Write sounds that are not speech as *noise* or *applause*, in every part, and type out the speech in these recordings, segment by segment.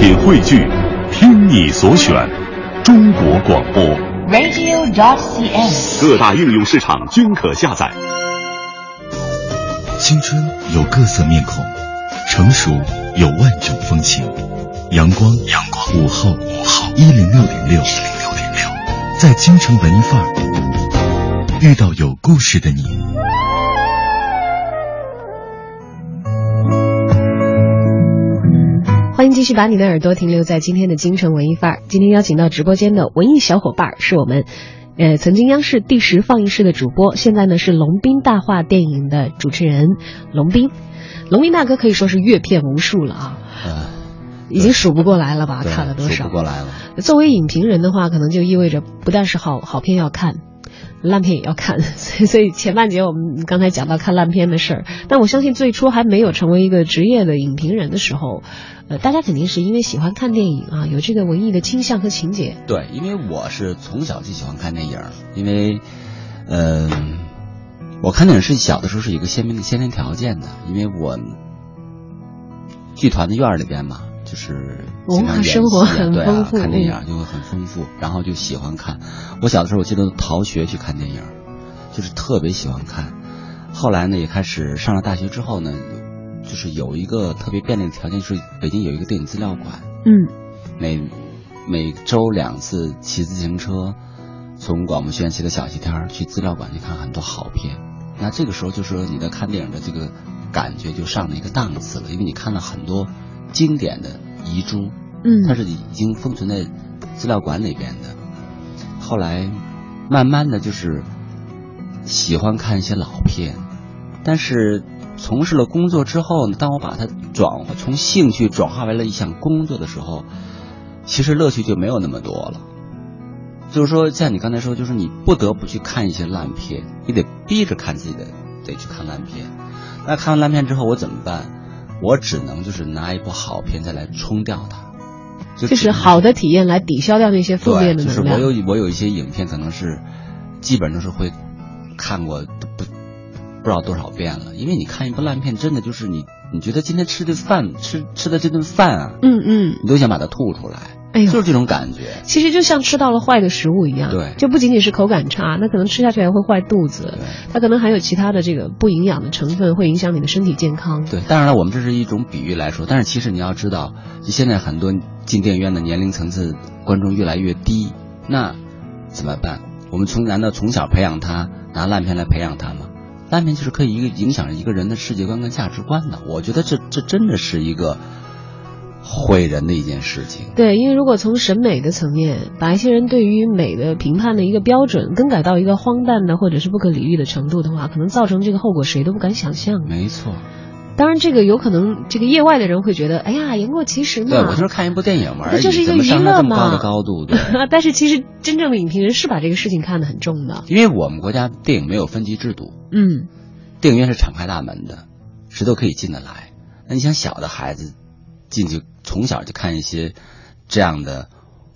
品汇聚，听你所选，中国广播。radio.cn。各大应用市场均可下载。青春有各色面孔，成熟有万种风情。阳光，阳光，午后，午后，一零六点六，一零六点六，在京城文艺范儿遇到有故事的你。欢迎继续把你的耳朵停留在今天的京城文艺范儿。今天邀请到直播间的文艺小伙伴儿是我们，呃，曾经央视第十放映室的主播，现在呢是龙斌大话电影的主持人龙斌。龙斌大哥可以说是阅片无数了啊，呃，已经数不过来了吧？看了多少？数不过来了。作为影评人的话，可能就意味着不但是好好片要看，烂片也要看。*laughs* 所以，所以前半节我们刚才讲到看烂片的事儿，但我相信最初还没有成为一个职业的影评人的时候，呃，大家肯定是因为喜欢看电影啊，有这个文艺的倾向和情节。对，因为我是从小就喜欢看电影，因为，嗯、我看电影是小的时候是有一个鲜明的先天条件的，因为我剧团的院儿里边嘛，就是文化生活很丰富看电影嗯就会很丰富，然后就喜欢看。我小的时候我记得逃学去看电影，就是特别喜欢看。后来呢，也开始上了大学之后呢，就是有一个特别便利的条件，就是北京有一个电影资料馆。嗯，每每周两次骑自行车，从广播学院骑到小西天儿去资料馆去看很多好片。那这个时候就是说你的看电影的这个感觉就上了一个档次了，因为你看了很多经典的遗珠，嗯它是已经封存在资料馆里边的。后来慢慢的就是喜欢看一些老片，但是从事了工作之后呢，当我把它转化从兴趣转化为了一项工作的时候，其实乐趣就没有那么多了。就是说，像你刚才说，就是你不得不去看一些烂片，你得逼着看自己的，得去看烂片。那看完烂片之后，我怎么办？我只能就是拿一部好片再来冲掉它，就就是好的体验来抵消掉那些负面的对，就是。我有我有一些影片可能是基本上是会看过都不不知道多少遍了，因为你看一部烂片，真的就是你你觉得今天吃的饭吃吃的这顿饭啊，嗯嗯，你都想把它吐出来，哎呦就是这种感觉。其实就像吃到了坏的食物一样，对就不仅仅是口感差，那可能吃下去还会坏肚子，对它可能还有其他的这个不营养的成分，会影响你的身体健康。对，当然了，我们这是一种比喻来说，但是其实你要知道，就现在很多进电影院的年龄层次观众越来越低，那怎么办？我们从难道从小培养他拿烂片来培养他吗？烂片就是可以一个影响一个人的世界观跟价值观的。我觉得这这真的是一个毁人的一件事情。对，因为如果从审美的层面，把一些人对于美的评判的一个标准更改到一个荒诞的或者是不可理喻的程度的话，可能造成这个后果谁都不敢想象。没错，当然，这个有可能这个业外的人会觉得，哎呀，言过其实嘛。对我就是看一部电影嘛而已，那就是一个娱乐到这么高嘛的高度？对。*laughs* 但是其实真正的影评人是把这个事情看得很重的。因为我们国家电影没有分级制度，嗯，电影院是敞开大门的，谁都可以进得来。那你想小的孩子进去，从小就看一些这样的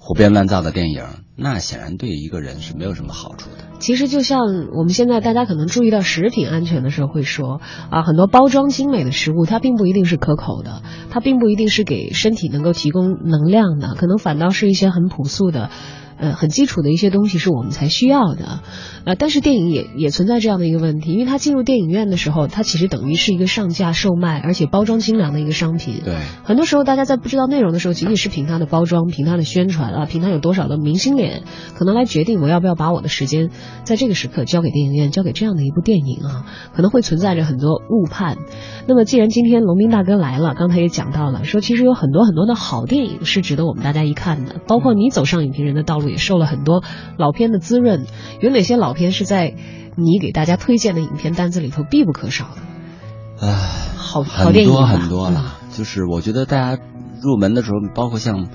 胡编乱造的电影，那显然对一个人是没有什么好处的。其实就像我们现在大家可能注意到食品安全的时候会说啊，很多包装精美的食物它并不一定是可口的，它并不一定是给身体能够提供能量的，可能反倒是一些很朴素的。呃，很基础的一些东西是我们才需要的，呃，但是电影也也存在这样的一个问题，因为它进入电影院的时候，它其实等于是一个上架售卖，而且包装精良的一个商品。对，很多时候大家在不知道内容的时候，仅仅是凭它的包装、凭它的宣传啊，凭它有多少的明星脸，可能来决定我要不要把我的时间在这个时刻交给电影院，交给这样的一部电影啊，可能会存在着很多误判。那么既然今天龙斌大哥来了，刚才也讲到了，说其实有很多很多的好电影是值得我们大家一看的，包括你走上影评人的道路也受了很多老片的滋润。有哪些老片是在你给大家推荐的影片单子里头必不可少的？啊，好好很电影吧多很多了。就是我觉得大家入门的时候，包括像一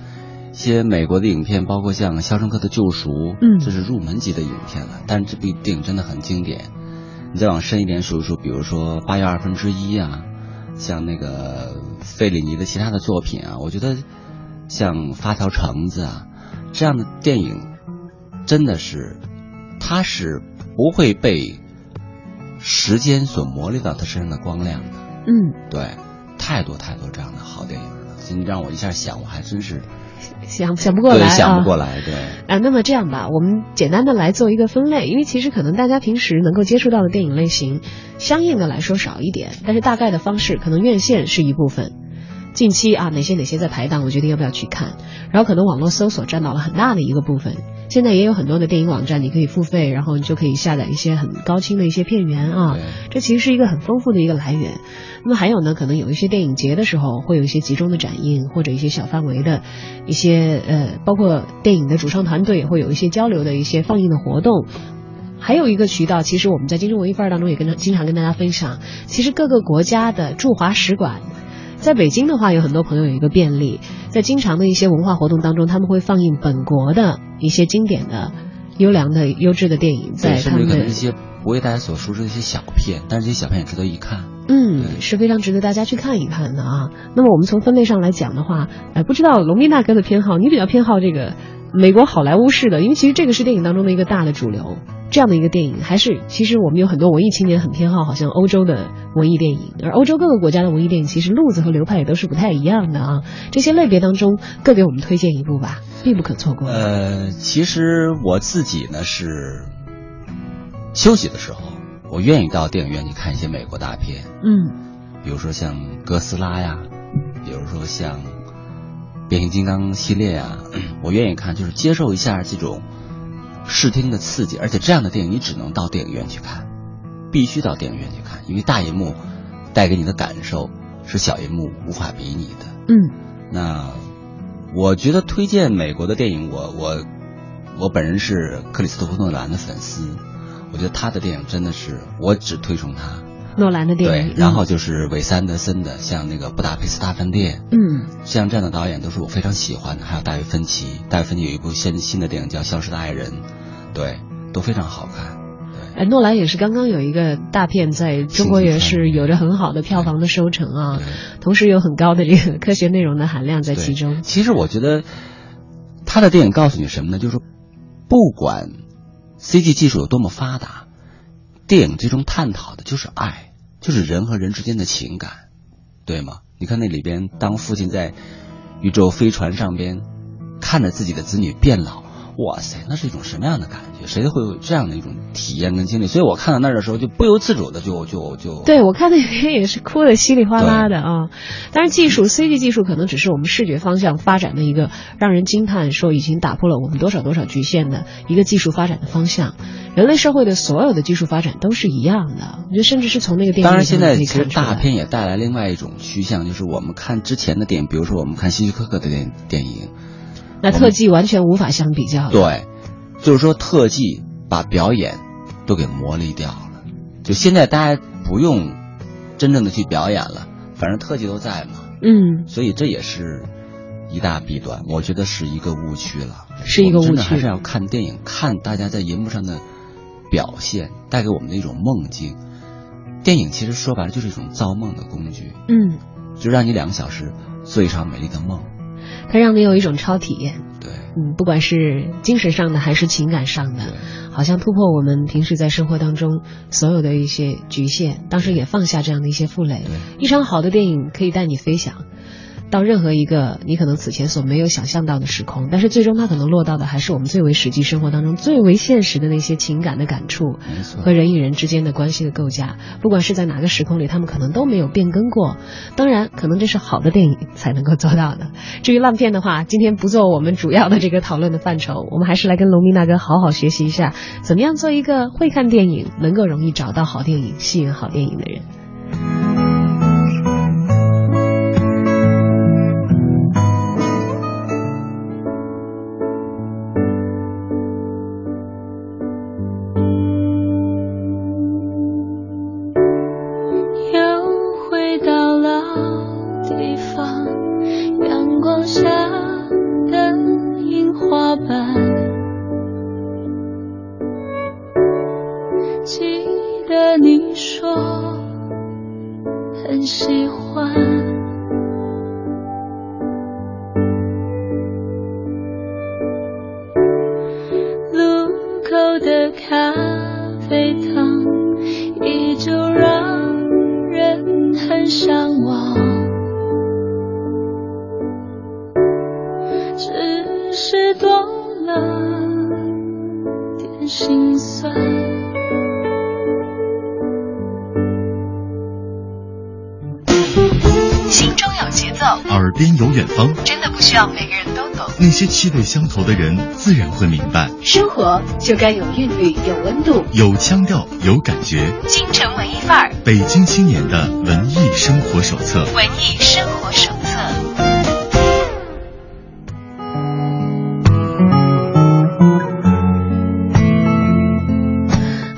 些美国的影片，包括像《肖申克的救赎》，嗯这是入门级的影片了。但是这部电影真的很经典。你再往深一点数一数，比如说《八月二分之一》啊，像那个费里尼的其他的作品啊，我觉得像《发条橙子》啊这样的电影，真的是它是不会被时间所磨砺到他身上的光亮的。嗯，对，太多太多这样的好电影了。你让我一下想，我还真是想想不过来啊，想不过来，对啊。那么这样吧，我们简单的来做一个分类，因为其实可能大家平时能够接触到的电影类型，相应的来说少一点，但是大概的方式，可能院线是一部分。近期啊，哪些哪些在排档，我决定要不要去看。然后可能网络搜索占到了很大的一个部分。现在也有很多的电影网站，你可以付费，然后你就可以下载一些很高清的一些片源啊。这其实是一个很丰富的一个来源。那么还有呢，可能有一些电影节的时候会有一些集中的展映，或者一些小范围的一些呃，包括电影的主创团队也会有一些交流的一些放映的活动。还有一个渠道，其实我们在京城文艺范儿当中也跟经常跟大家分享，其实各个国家的驻华使馆。在北京的话，有很多朋友有一个便利，在经常的一些文化活动当中，他们会放映本国的一些经典的、优良的、优质的电影，在他们的一些不为大家所熟知的一些小片，但是这些小片也值得一看。嗯，是非常值得大家去看一看的啊。那么我们从分类上来讲的话，哎，不知道龙斌大哥的偏好，你比较偏好这个美国好莱坞式的，因为其实这个是电影当中的一个大的主流。这样的一个电影，还是其实我们有很多文艺青年很偏好，好像欧洲的文艺电影，而欧洲各个国家的文艺电影其实路子和流派也都是不太一样的啊。这些类别当中，各给我们推荐一部吧，必不可错过。呃，其实我自己呢是休息的时候，我愿意到电影院去看一些美国大片，嗯，比如说像哥斯拉呀，比如说像变形金刚系列啊，我愿意看，就是接受一下这种。视听的刺激，而且这样的电影你只能到电影院去看，必须到电影院去看，因为大银幕带给你的感受是小银幕无法比拟的。嗯，那我觉得推荐美国的电影，我我我本人是克里斯托弗诺兰的粉丝，我觉得他的电影真的是我只推崇他。诺兰的电影，对，然后就是韦斯安德森的，像那个《布达佩斯大饭店》，嗯，像这样的导演都是我非常喜欢的。还有大卫芬奇，大卫芬奇有一部新新的电影叫《消失的爱人》，对，都非常好看。哎，诺兰也是刚刚有一个大片在中国也是有着很好的票房的收成啊，同时有很高的这个科学内容的含量在其中。其实我觉得他的电影告诉你什么呢？就是不管 CG 技术有多么发达，电影最终探讨的就是爱。就是人和人之间的情感，对吗？你看那里边，当父亲在宇宙飞船上边看着自己的子女变老。哇塞，那是一种什么样的感觉？谁都会有这样的一种体验跟经历。所以我看到那儿的时候，就不由自主的就就就。对我看那边也是哭的稀里哗啦的啊！但是，技术 CG 技术可能只是我们视觉方向发展的一个让人惊叹，说已经打破了我们多少多少局限的一个技术发展的方向。人类社会的所有的技术发展都是一样的，我觉得甚至是从那个电影当然，现在其实大片也带来另外一种趋向，就是我们看之前的电影，比如说我们看希区柯克的电电影。那特技完全无法相比较。对，就是说特技把表演都给磨砺掉了。就现在大家不用真正的去表演了，反正特技都在嘛。嗯。所以这也是一大弊端，我觉得是一个误区了。是一个误区。还是要看电影，看大家在银幕上的表现，带给我们的一种梦境。电影其实说白了就是一种造梦的工具。嗯。就让你两个小时做一场美丽的梦。它让你有一种超体验，对，嗯，不管是精神上的还是情感上的，好像突破我们平时在生活当中所有的一些局限，当时也放下这样的一些负累。一场好的电影可以带你飞翔。到任何一个你可能此前所没有想象到的时空，但是最终它可能落到的还是我们最为实际生活当中最为现实的那些情感的感触和人与人之间的关系的构架。不管是在哪个时空里，他们可能都没有变更过。当然，可能这是好的电影才能够做到的。至于烂片的话，今天不做我们主要的这个讨论的范畴，我们还是来跟龙明大哥好好学习一下，怎么样做一个会看电影、能够容易找到好电影、吸引好电影的人。气味相投的人，自然会明白。生活就该有韵律，有温度，有腔调，有感觉。京城文艺范儿，北京青年的文艺生活手册。文艺生活手册。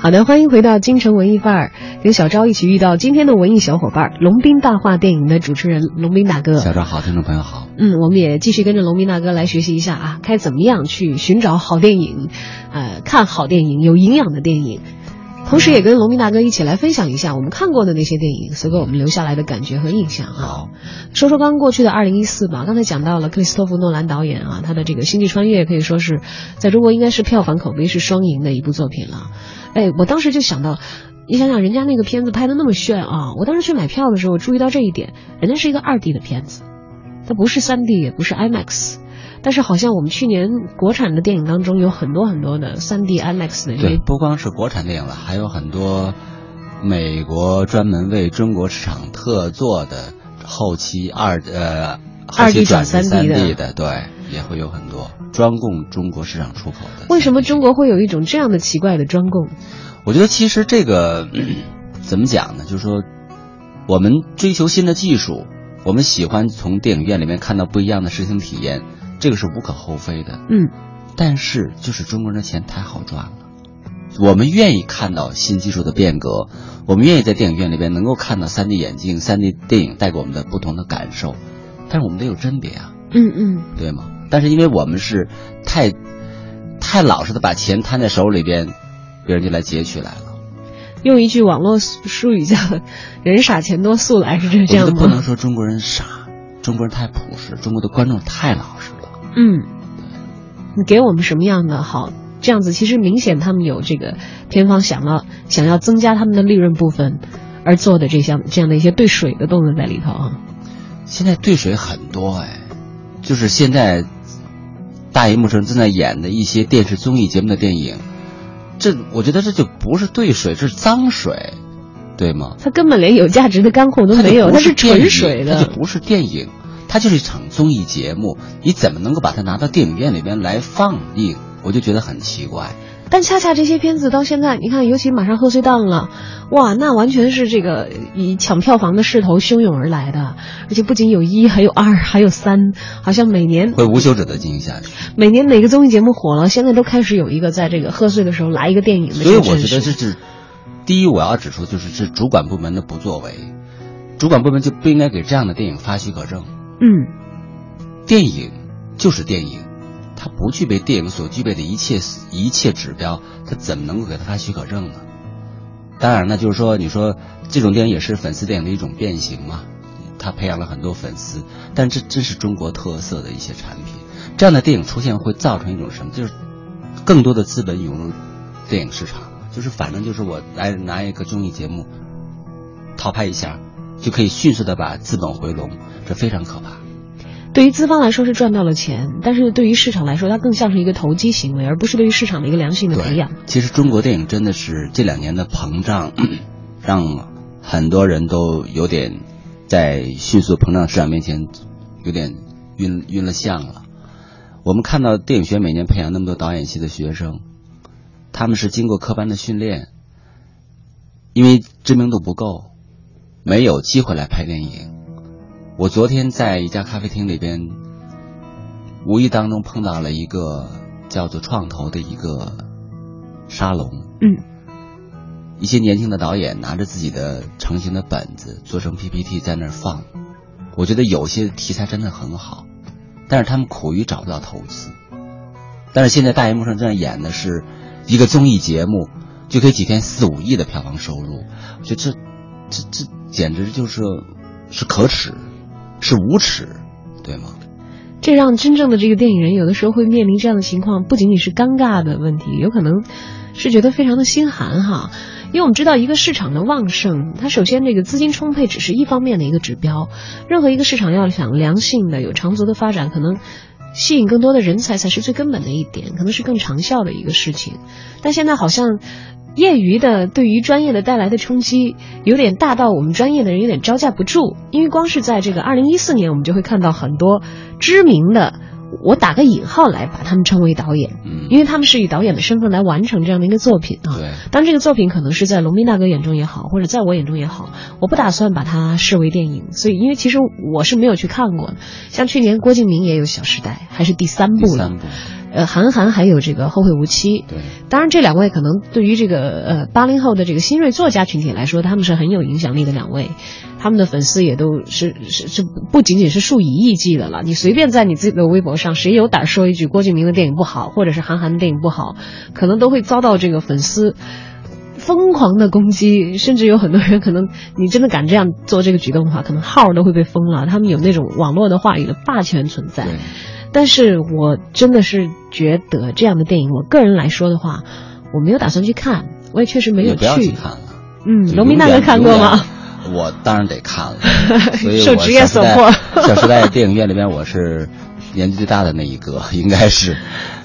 好的，欢迎回到京城文艺范儿，跟小昭一起遇到今天的文艺小伙伴——龙斌大话电影的主持人龙斌大哥。小昭好，听众朋友好。嗯，我们也继续跟着龙斌大哥来学习一下啊，该怎么样去寻找好电影，呃，看好电影，有营养的电影。同时，也跟龙斌大哥一起来分享一下我们看过的那些电影，所给我们留下来的感觉和印象啊。说说刚过去的二零一四吧。刚才讲到了克里斯托弗诺兰导演啊，他的这个《星际穿越》可以说是在中国应该是票房口碑是双赢的一部作品了。哎，我当时就想到，你想想人家那个片子拍的那么炫啊！我当时去买票的时候，我注意到这一点，人家是一个二 D 的片子，它不是三 D，也不是 IMAX。但是好像我们去年国产的电影当中有很多很多的三 D IMAX 的这对，不光是国产电影了，还有很多美国专门为中国市场特做的后期二呃后期 2D 转转 3D 三的 D 的，对，也会有很多专供中国市场出口的。为什么中国会有一种这样的奇怪的专供？我觉得其实这个、嗯 *clears throat* 怎么讲呢？就是说，我们追求新的技术，我们喜欢从电影院里面看到不一样的视听体验，这个是无可厚非的。嗯，但是就是中国人的钱太好赚了，我们愿意看到新技术的变革，我们愿意在电影院里边能够看到 3D 眼镜、3D 电影带给我们的不同的感受，但是我们得有甄别啊，嗯嗯，对吗？但是因为我们是太太老实的把钱摊在手里边，别人就来劫取来了。用一句网络术语叫“人傻钱多速来”，是这样得不能？说中国人傻，中国人太朴实，中国的观众太老实了。嗯，你给我们什么样的好？这样子其实明显他们有这个片方想要想要增加他们的利润部分而做的这项这样的一些兑水的动作在里头啊。现在兑水很多哎，就是现在大荧幕上正在演的一些电视综艺节目的电影，这我觉得这就不是兑水，这是脏水，对吗？它根本连有价值的干货都没有，它它就不电影纯水的。它就不是电影，它就是一场综艺节目，你怎么能够把它拿到电影院里边来放映？我就觉得很奇怪。但恰恰这些片子到现在，你看，尤其马上贺岁档了，哇，那完全是这个以抢票房的势头汹涌而来的，而且不仅有一，还有二，还有三，好像每年会无休止的进行下去，每年哪个综艺节目火了，现在都开始有一个在这个贺岁的时候来一个电影的所以。我觉得这是第一，我要指出就是这主管部门的不作为，主管部门就不应该给这样的电影发许可证。嗯，电影就是电影，它不具备电影所具备的一切一切指标，它怎么能够给他发许可证呢？当然呢，就是说，你说这种电影也是粉丝电影的一种变形嘛，它培养了很多粉丝，但这真是中国特色的一些产品。这样的电影出现会造成一种什么？就是更多的资本涌入电影市场，就是反正就是我来拿一个综艺节目套拍一下，就可以迅速的把资本回笼，这非常可怕。对于资方来说是赚到了钱，但是对于市场来说，它更像是一个投机行为，而不是对于市场的一个良性的培养。其实中国电影真的是这两年的膨胀，让很多人都有点在迅速膨胀市场面前有点晕晕了相了。我们看到电影学院每年培养那么多导演系的学生，他们是经过科班的训练，因为知名度不够，没有机会来拍电影。我昨天在一家咖啡厅里边，无意当中碰到了一个叫做创投的一个沙龙，嗯，一些年轻的导演拿着自己的成型的本子做成 PPT 在那儿放，我觉得有些题材真的很好，但是他们苦于找不到投资。但是现在大荧幕上正在演的是一个综艺节目，就可以几天四五亿的票房收入，我觉得这这这简直就是是可耻，是无耻，对吗？这让真正的这个电影人有的时候会面临这样的情况，不仅仅是尴尬的问题，有可能是觉得非常的心寒哈。因为我们知道，一个市场的旺盛，它首先这个资金充沛只是一方面的一个指标，任何一个市场要想良性的、有长足的发展，可能吸引更多的人才才是最根本的一点，可能是更长效的一个事情。但现在好像业余的对于专业的带来的冲击有点大到我们专业的人有点招架不住，因为光是在这个二零一四年，我们就会看到很多知名的。我打个引号来把他们称为导演，嗯，因为他们是以导演的身份来完成这样的一个作品啊。对，当这个作品可能是在龙斌大哥眼中也好，或者在我眼中也好，我不打算把它视为电影。所以，因为其实我是没有去看过的。像去年郭敬明也有《小时代》，还是第三部了。第三部。呃，韩寒还有这个《后会无期》。对，当然这两位可能对于这个呃八零后的这个新锐作家群体来说，他们是很有影响力的两位，他们的粉丝也都是是是不仅仅是数以亿计的了。你随便在你自己的微博上，谁有胆说一句郭敬明的电影不好，或者是韩寒的电影不好，可能都会遭到这个粉丝疯狂的攻击，甚至有很多人可能你真的敢这样做这个举动的话，可能号都会被封了。他们有那种网络的话语的霸权存在。*laughs* 但是我真的是觉得这样的电影，我个人来说的话，我没有打算去看，我也确实没有去。不要去看了。嗯，农民大哥看过吗？我当然得看了，所以 *laughs* 受职业所迫。小时代电影院里边，我是年纪最大的那一个，*laughs* 应该是。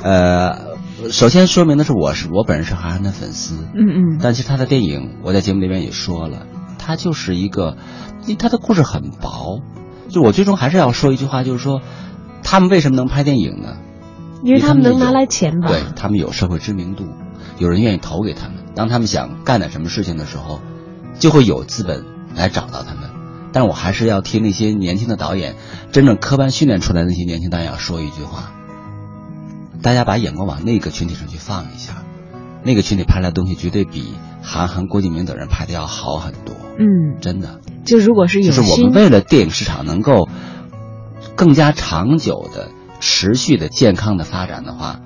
呃，首先说明的是，我是我本人是韩寒的粉丝。嗯嗯。但其实他的电影，我在节目里面也说了，他就是一个，因为他的故事很薄。就我最终还是要说一句话，就是说。他们为什么能拍电影呢？因为他们能拿来钱吧。对他们有社会知名度，有人愿意投给他们。当他们想干点什么事情的时候，就会有资本来找到他们。但是我还是要替那些年轻的导演，真正科班训练出来的那些年轻导演说一句话：大家把眼光往那个群体上去放一下，那个群体拍来的东西绝对比韩寒、郭敬明等人拍的要好很多。嗯，真的。就如果是有，就是我们为了电影市场能够。更加长久的、持续的、健康的发展的话，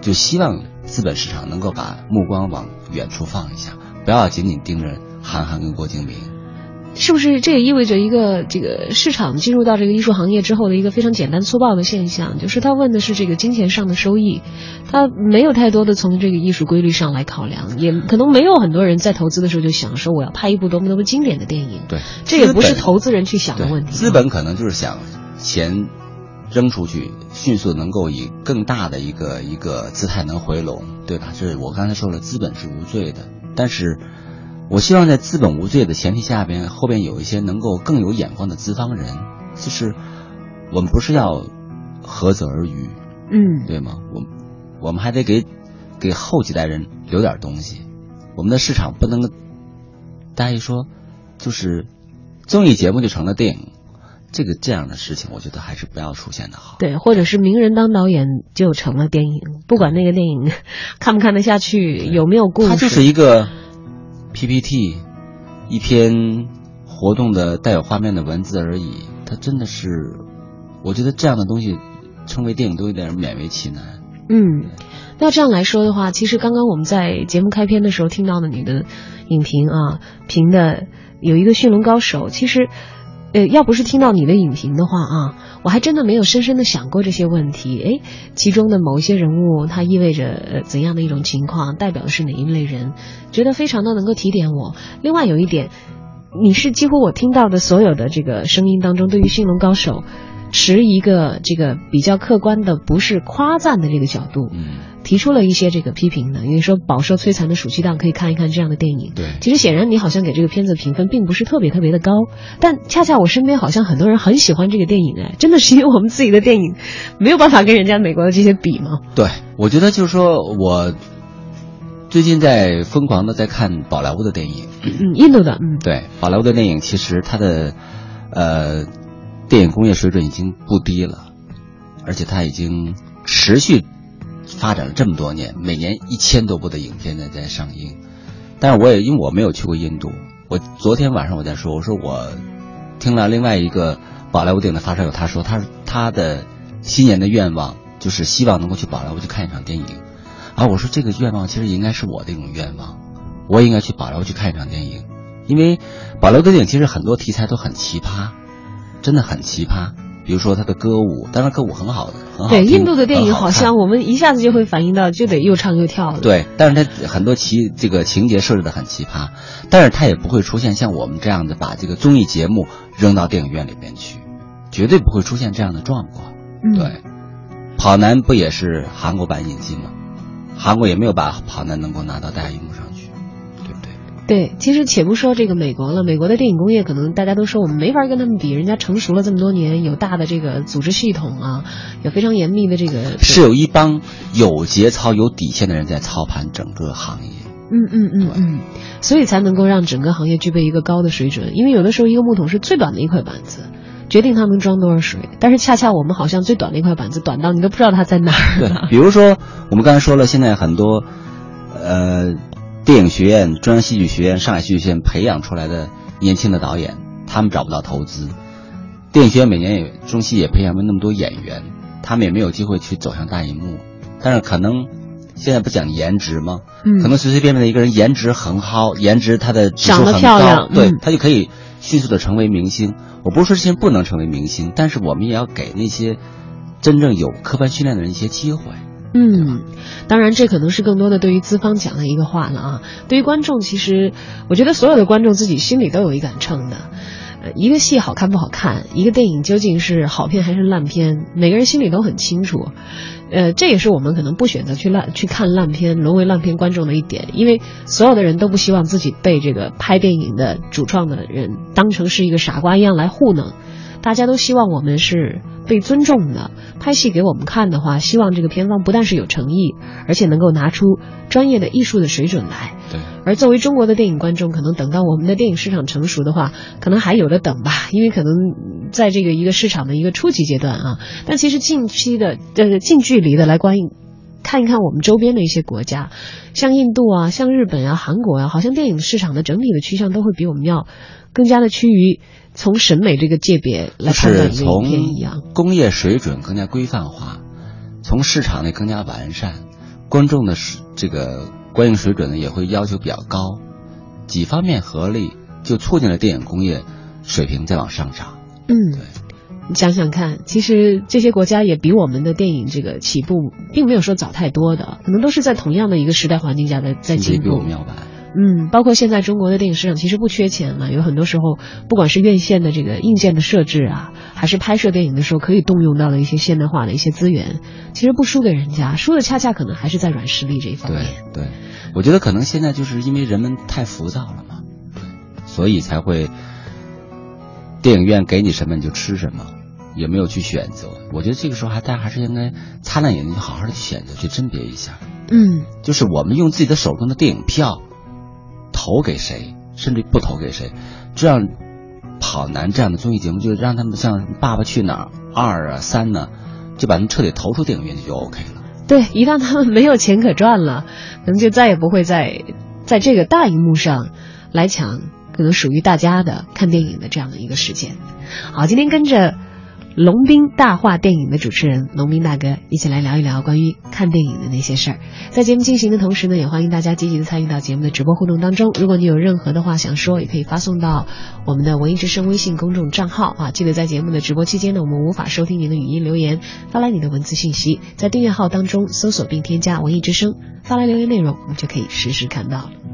就希望资本市场能够把目光往远处放一下，不要仅仅盯着韩寒跟郭敬明。是不是这也意味着一个这个市场进入到这个艺术行业之后的一个非常简单粗暴的现象？就是他问的是这个金钱上的收益，他没有太多的从这个艺术规律上来考量，也可能没有很多人在投资的时候就想说我要拍一部多么多么经典的电影。对，这也不是投资人去想的问题。资本可能就是想。钱扔出去，迅速能够以更大的一个一个姿态能回笼，对吧？就是我刚才说了，资本是无罪的，但是我希望在资本无罪的前提下边，后边有一些能够更有眼光的资方人，就是我们不是要涸泽而渔，嗯，对吗？我我们还得给给后几代人留点东西，我们的市场不能，大家一说就是综艺节目就成了电影。这个这样的事情，我觉得还是不要出现的好。对，或者是名人当导演就成了电影，不管那个电影 *laughs* 看不看得下去，有没有故事，它就是一个 PPT，一篇活动的带有画面的文字而已。它真的是，我觉得这样的东西称为电影都有点勉为其难。嗯，那这样来说的话，其实刚刚我们在节目开篇的时候听到的你的影评啊，评的有一个驯龙高手，其实。呃，要不是听到你的影评的话啊，我还真的没有深深的想过这些问题。诶，其中的某一些人物，它意味着怎样的一种情况，代表的是哪一类人，觉得非常的能够提点我。另外有一点，你是几乎我听到的所有的这个声音当中，对于驯龙高手。持一个这个比较客观的，不是夸赞的这个角度，嗯，提出了一些这个批评的，因为说饱受摧残的暑期档可以看一看这样的电影。对，其实显然你好像给这个片子评分并不是特别特别的高，但恰恰我身边好像很多人很喜欢这个电影，哎，真的是因为我们自己的电影没有办法跟人家美国的这些比吗？对，我觉得就是说我最近在疯狂的在看宝莱坞的电影，嗯，印度的，嗯，对，宝莱坞的电影其实它的呃。电影工业水准已经不低了，而且它已经持续发展了这么多年，每年一千多部的影片在在上映。但是我也因为我没有去过印度，我昨天晚上我在说，我说我听了另外一个宝莱坞电影的发烧友，他说他他的新年的愿望就是希望能够去宝莱坞去看一场电影。啊，我说这个愿望其实应该是我的一种愿望，我也应该去宝莱坞去看一场电影，因为宝莱坞电影其实很多题材都很奇葩。真的很奇葩，比如说他的歌舞，当然歌舞很好的，很好对，印度的电影好像我们一下子就会反映到，就得又唱又跳的。对，但是他很多奇这个情节设置的很奇葩，但是他也不会出现像我们这样的把这个综艺节目扔到电影院里边去，绝对不会出现这样的状况。对，跑男不也是韩国版引进吗？韩国也没有把跑男能够拿到大荧幕上对？其实且不说这个美国了，美国的电影工业可能大家都说我们没法跟他们比，人家成熟了这么多年，有大的这个组织系统啊，有非常严密的这个是有一帮有节操、有底线的人在操盘整个行业。嗯嗯嗯嗯，所以才能够让整个行业具备一个高的水准。因为有的时候一个木桶是最短的一块板子，决定它能装多少水。但是恰恰我们好像最短的一块板子，短到你都不知道它在哪儿。对，比如说我们刚才说了，现在很多呃电影学院、中央戏剧学院、上海戏剧学院培养出来的年轻的导演，他们找不到投资。电影学院每年也中戏也培养了那么多演员，他们也没有机会去走向大荧幕。但是可能现在不讲颜值吗？嗯，可能随随便便的一个人颜值很好，颜值他的指数长得很漂亮高，对嗯他就可以迅速的成为明星。我不是说这些人不能成为明星，但是我们也要给那些真正有科班训练的人一些机会。嗯，当然，这可能是更多的对于资方讲的一个话了啊。对于观众，其实我觉得所有的观众自己心里都有一杆秤的。呃，一个戏好看不好看，一个电影究竟是好片还是烂片，每个人心里都很清楚。呃，这也是我们可能不选择去烂去看烂片，沦为烂片观众的一点，因为所有的人都不希望自己被这个拍电影的主创的人当成是一个傻瓜一样来糊弄。大家都希望我们是被尊重的，拍戏给我们看的话，希望这个片方不但是有诚意，而且能够拿出专业的艺术的水准来。对，而作为中国的电影观众，可能等到我们的电影市场成熟的话，可能还有的等吧，因为可能在这个一个市场的一个初级阶段啊。但其实近期的呃近距离的来观影。看一看我们周边的一些国家，像印度啊，像日本啊、韩国啊，好像电影市场的整体的趋向都会比我们要更加的趋于从审美这个界别来就是判断从影片一样。工业水准更加规范化，从市场内更加完善，观众的这个观影水准呢也会要求比较高，几方面合力就促进了电影工业水平在往上涨。嗯对，你想想看，其实这些国家也比我们的电影这个起步，并没有说早太多的，可能都是在同样的一个时代环境下在在进步比我们。要晚。嗯，包括现在中国的电影市场其实不缺钱嘛，有很多时候，不管是院线的这个硬件的设置啊，还是拍摄电影的时候可以动用到的一些现代化的一些资源，其实不输给人家，输的恰恰可能还是在软实力这一方面。对，我觉得可能现在就是因为人们太浮躁了嘛，所以才会电影院给你什么你就吃什么，也没有去选择。我觉得这个时候还大家还是应该擦亮眼睛，好好的去选择，去甄别一下。嗯就是我们用自己的手中的电影票投给谁，甚至不投给谁，这样跑男这样的综艺节目，就让他们像《爸爸去哪儿》二啊三呢，就把他们彻底投出电影院去就 OK 了。对，一旦他们没有钱可赚了，可能就再也不会在在这个大荧幕上来抢可能属于大家的看电影的这样的一个时间。好，今天跟着龙斌大话电影的主持人龙斌大哥一起来聊一聊关于看电影的那些事儿。在节目进行的同时呢，也欢迎大家积极的参与到节目的直播互动当中。如果你有任何的话想说，也可以发送到我们的文艺之声微信公众账号啊。记得在节目的直播期间呢，我们无法收听您的语音留言，发来你的文字信息，在订阅号当中搜索并添加“文艺之声”，发来留言内容，我们就可以实时看到了。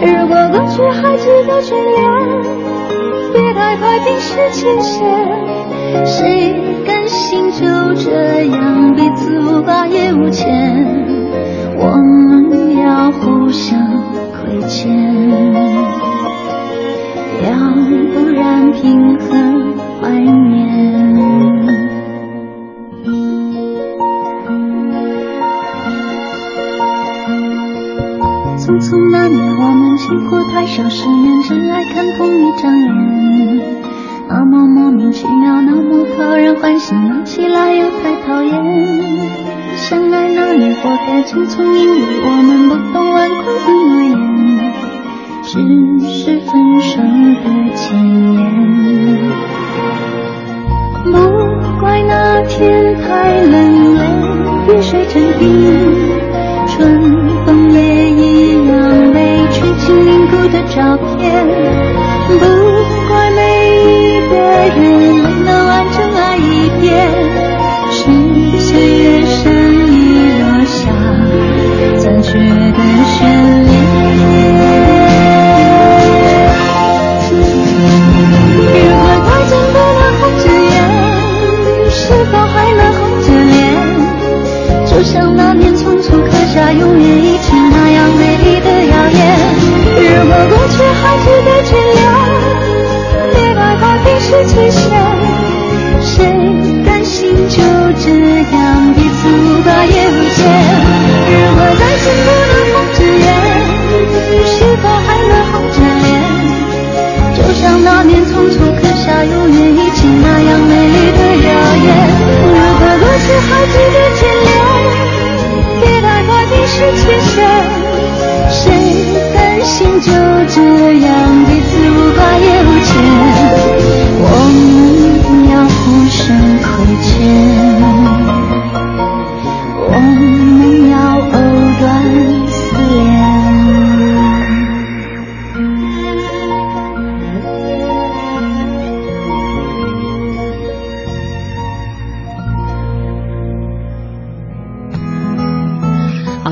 如果过去还值得眷恋，别太快冰释前嫌。谁甘心就这样彼此无挂也无牵？我们要互相亏欠，要不然凭何怀念？经过太少十年，真爱看同一张脸，那么莫名其妙，那么讨人欢喜，闹起来又太讨厌。相爱那年，活该匆匆，因为我们不懂顽固的诺言，只是分手的前言。不怪那天太冷泪，雨水成冰。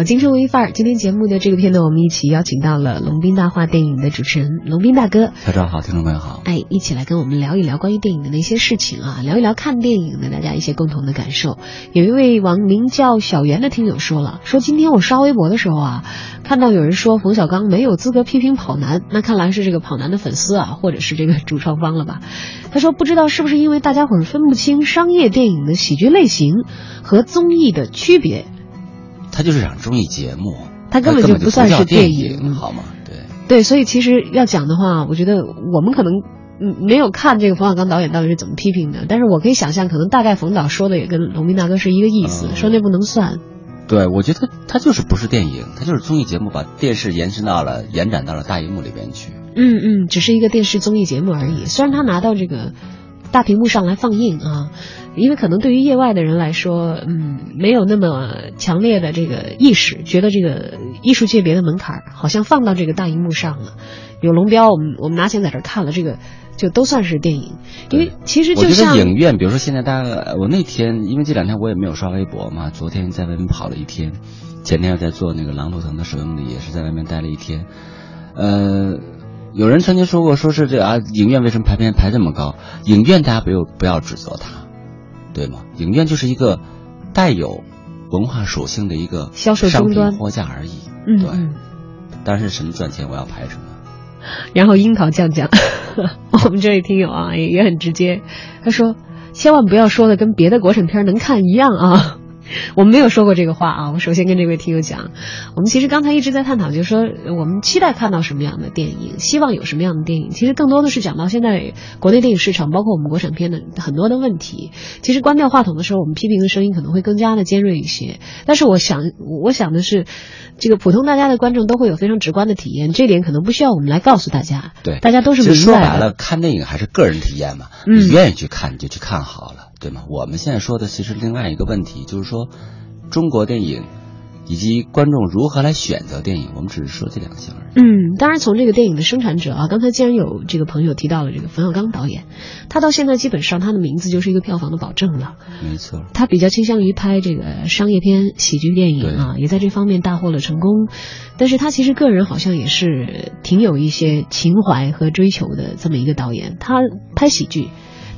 好，京城文艺范儿，今天节目的这个片段，我们一起邀请到了龙斌大话电影的主持人龙斌大哥。大家好，听众朋友好。哎，一起来跟我们聊一聊关于电影的那些事情啊，聊一聊看电影的大家一些共同的感受。有一位网名叫小袁的听友说了，说今天我刷微博的时候啊，看到有人说冯小刚没有资格批评跑男，那看来是这个跑男的粉丝啊，或者是这个主创方了吧？他说不知道是不是因为大家伙儿分不清商业电影的喜剧类型和综艺的区别，它就是场综艺节目，它根本就不不算是电电影好吗？对，对，所以其实要讲的话，我觉得我们可能嗯没有看这个冯小刚导演到底是怎么批评的，但是我可以想象，可能大概冯导说的也跟龙斌大哥是一个意思，嗯说那不能算。对，我觉得他就是不是电影，他就是综艺节目，把电视延伸到了、延展到了大荧幕里边去。嗯嗯，只是一个电视综艺节目而已。虽然他拿到这个大屏幕上来放映啊，因为可能对于业外的人来说，嗯，没有那么强烈的这个意识，觉得这个艺术界别的门槛儿好像放到这个大荧幕上了，有龙标，我们我们拿钱在这儿看了，这个就都算是电影。因为其实我觉就像得影院，比如说现在大家，我那天因为这两天我也没有刷微博嘛，昨天在外面跑了一天，前天又在做那个《狼图腾》的首映礼，也是在外面待了一天。呃，有人曾经说过，说是这啊，影院为什么排片排这么高？影院大家不要不要指责它，对吗？影院就是一个带有文化属性的一个销售商品货架而已。对，嗯对。但是什么赚钱，我要排什么。然后樱桃酱酱，*laughs* 我们这位听友啊也也很直接，他说千万不要说的跟别的国产片能看一样啊。*laughs* 我们没有说过这个话啊！我首先跟这位听友讲，我们其实刚才一直在探讨，就是说呃我们期待看到什么样的电影，希望有什么样的电影。其实更多的是讲到现在国内电影市场，包括我们国产片的很多的问题。其实关掉话筒的时候，我们批评的声音可能会更加的尖锐一些。但是我想，我想的是，这个普通大家的观众都会有非常直观的体验，这点可能不需要我们来告诉大家。对，大家都是明白的说白了，看电影还是个人体验嘛，嗯你愿意去看你就去看好了，对吗？我们现在说的其实另外一个问题，就是说中国电影以及观众如何来选择电影，我们只是说这两项而已。嗯，当然从这个电影的生产者啊，刚才既然有这个朋友提到了这个冯小刚导演，他到现在基本上他的名字就是一个票房的保证了。没错，他比较倾向于拍这个商业片、喜剧电影啊，也在这方面大获了成功。但是他其实个人好像也是挺有一些情怀和追求的这么一个导演。他拍喜剧。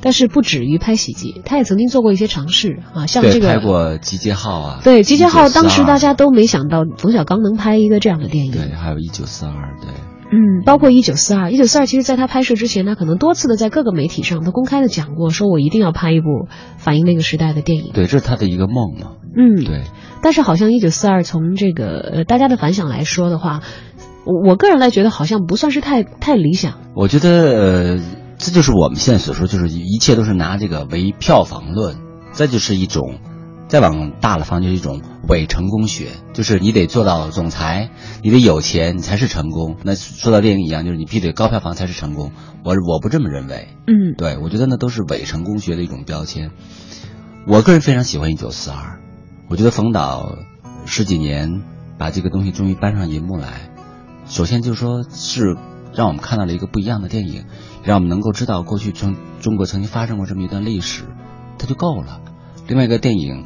但是不止于拍喜剧，他也曾经做过一些尝试啊，像这个拍过《集结号》啊，对《集结号》，当时大家都没想到冯小刚能拍一个这样的电影。对，还有一九四二，对，嗯，包括一九四二，一九四二，其实在他拍摄之前，他可能多次的在各个媒体上都公开的讲过，说我一定要拍一部反映那个时代的电影。对，这是他的一个梦嘛。嗯，对。但是好像一九四二从这个呃大家的反响来说的话，我我个人来觉得好像不算是太太理想。我觉得呃。这就是我们现在所说，就是一切都是拿这个为票房论，这就是一种，再往大了方就是一种伪成功学，就是你得做到总裁，你得有钱，你才是成功。那说到电影一样，就是你必须得高票房才是成功。我我不这么认为，嗯，对我觉得那都是伪成功学的一种标签。我个人非常喜欢《一九四二》，我觉得冯导十几年把这个东西终于搬上银幕来，首先就是说是让我们看到了一个不一样的电影。让我们能够知道过去中中国曾经发生过这么一段历史，它就够了。另外一个电影，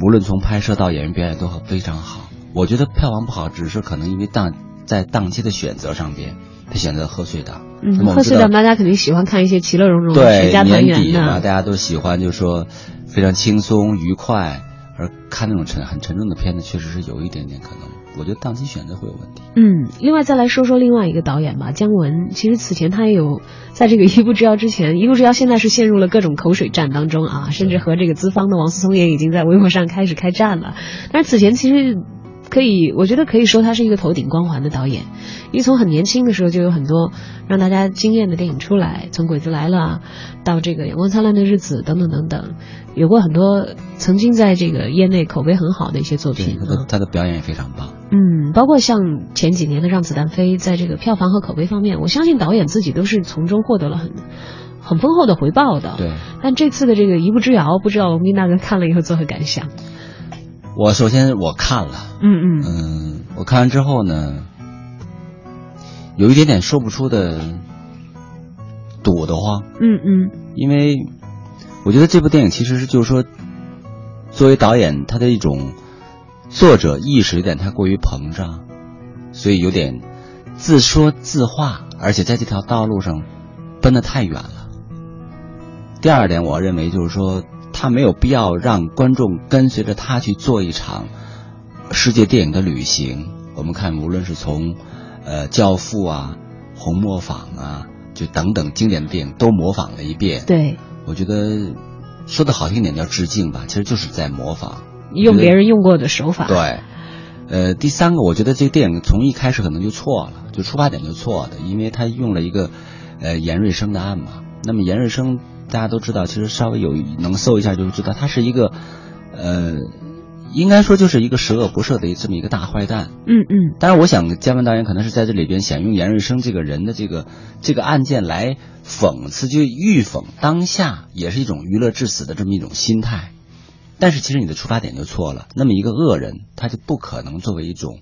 无论从拍摄到演员表演都非常好。我觉得票房不好，只是可能因为档在档期的选择上边，他选择贺岁档。嗯，贺岁档大家肯定喜欢看一些其乐融融、全家团圆的。嘛，大家都喜欢，就是说非常轻松愉快，而看那种沉很沉重的片子，确实是有一点点可能。我觉得档期选择会有问题。嗯，另外再来说说另外一个导演吧，姜文。其实此前他也有在这个《一步之遥》之前，《一步之遥》现在是陷入了各种口水战当中啊，甚至和这个资方的王思聪也已经在微博上开始开战了。但是此前其实。可以，我觉得可以说他是一个头顶光环的导演，因为从很年轻的时候就有很多让大家惊艳的电影出来，从《鬼子来了》到这个《阳光灿烂的日子》等等等等，有过很多曾经在这个业内口碑很好的一些作品。他的他的表演也非常棒。嗯，包括像前几年的《让子弹飞》，在这个票房和口碑方面，我相信导演自己都是从中获得了很很丰厚的回报的。对。但这次的这个《一步之遥》，不知道龙斌大哥看了以后作何感想？我首先我看了，嗯嗯嗯，我看完之后呢，有一点点说不出的堵得慌，嗯嗯，因为我觉得这部电影其实是就是说，作为导演他的一种作者意识有点太过于膨胀，所以有点自说自话，而且在这条道路上奔得太远了。第二点，我认为就是说。他没有必要让观众跟随着他去做一场世界电影的旅行。我们看，无论是从呃《教父》啊、《红磨坊》啊，就等等经典的电影都模仿了一遍。对，我觉得说的好听点叫致敬吧，其实就是在模仿，用别人用过的手法。对，呃，第三个，我觉得这个电影从一开始可能就错了，就出发点就错的，因为他用了一个呃严瑞生的案嘛。那么严瑞生。大家都知道，其实稍微有能搜一下就知道，他是一个，呃，应该说就是一个十恶不赦的这么一个大坏蛋。嗯嗯。当然，我想姜文导演可能是在这里边想用严瑞生这个人的这个这个案件来讽刺，就预讽当下也是一种娱乐至死的这么一种心态。但是其实你的出发点就错了。那么一个恶人，他就不可能作为一种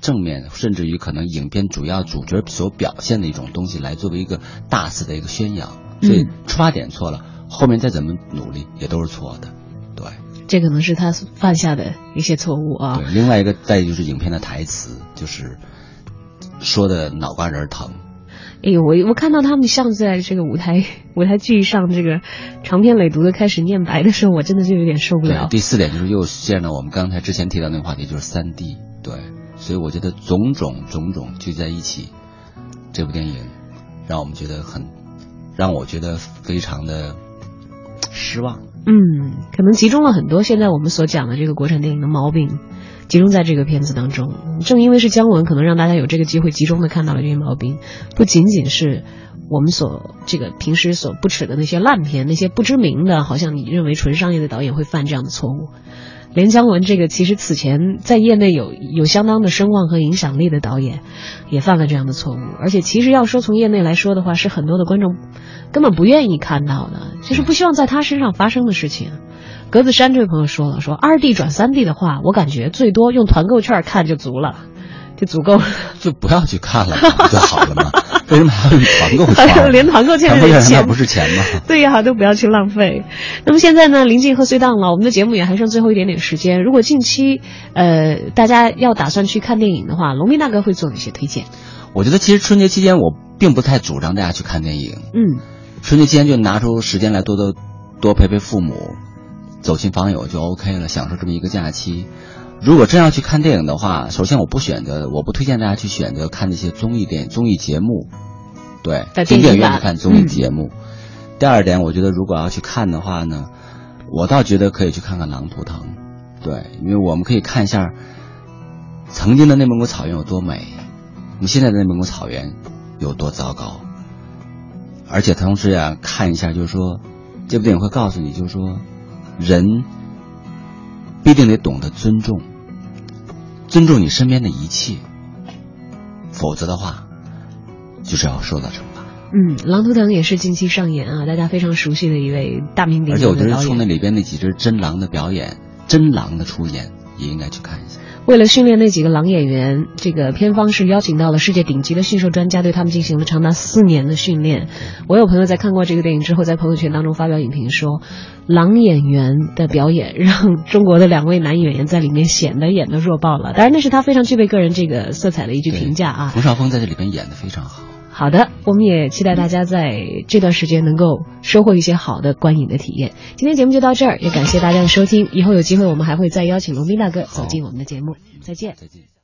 正面，甚至于可能影片主要主角所表现的一种东西来作为一个大肆的一个宣扬。所以出发点错了，后面再怎么努力也都是错的，对。这可能是他犯下的一些错误啊。对，另外一个再就是影片的台词，就是说的脑瓜仁疼。哎呦，我我看到他们像在这个舞台 *laughs* 舞台剧上这个长篇累牍的开始念白的时候，我真的就有点受不了。第四点就是又现了我们刚才之前提到那个话题，就是三 D。对，所以我觉得种种种种聚在一起，这部电影让我们觉得很。让我觉得非常的失望。嗯，可能集中了很多现在我们所讲的这个国产电影的毛病，集中在这个片子当中。正因为是姜文，可能让大家有这个机会集中的看到了这些毛病，不仅仅是我们所这个平时所不耻的那些烂片，那些不知名的，好像你认为纯商业的导演会犯这样的错误。连姜文这个其实此前在业内有有相当的声望和影响力的导演，也犯了这样的错误。而且其实要说从业内来说的话，是很多的观众根本不愿意看到的，就是不希望在他身上发生的事情。格子山这位朋友说了，说二 D 转三 D 的话，我感觉最多用团购券看就足了。就足够了，*laughs* 就不要去看了，不就好了吗？为什么还要用团购 *laughs* 券？连团购钱不是钱吗？对呀，都不要去浪费。那么现在呢，临近贺岁档了，我们的节目也还剩最后一点点时间。如果近期呃大家要打算去看电影的话，龙斌大哥会做哪些推荐？我觉得其实春节期间我并不太主张大家去看电影。嗯，春节期间就拿出时间来多多多陪陪父母，走亲访友就 OK 了，享受这么一个假期。如果真要去看电影的话，首先我不选择，我不推荐大家去选择看那些综艺电综艺节目，对，进电影院去看综艺节目。第二点，我觉得如果要去看的话呢，我倒觉得可以去看看《狼图腾》，对，因为我们可以看一下曾经的内蒙古草原有多美，我们现在的内蒙古草原有多糟糕，而且同时呀，看一下就是说，这部电影会告诉你，就是说人。必定得懂得尊重，尊重你身边的一切，否则的话，就是要受到惩罚。嗯，《狼图腾》也是近期上演啊，大家非常熟悉的一位大名鼎鼎而且我觉得从那里边那几只真狼的表演，真狼的出演，也应该去看一下。为了训练那几个狼演员，这个片方是邀请到了世界顶级的驯兽专家，对他们进行了长达四年的训练。我有朋友在看过这个电影之后，在朋友圈当中发表影评说，狼演员的表演让中国的两位男演员在里面显得演得弱爆了。当然，那是他非常具备个人这个色彩的一句评价啊。冯绍峰在这里边演得非常好。好的，我们也期待大家在这段时间能够收获一些好的观影的体验。今天节目就到这儿，也感谢大家的收听。以后有机会，我们还会再邀请龙斌大哥走进我们的节目。再见。再见。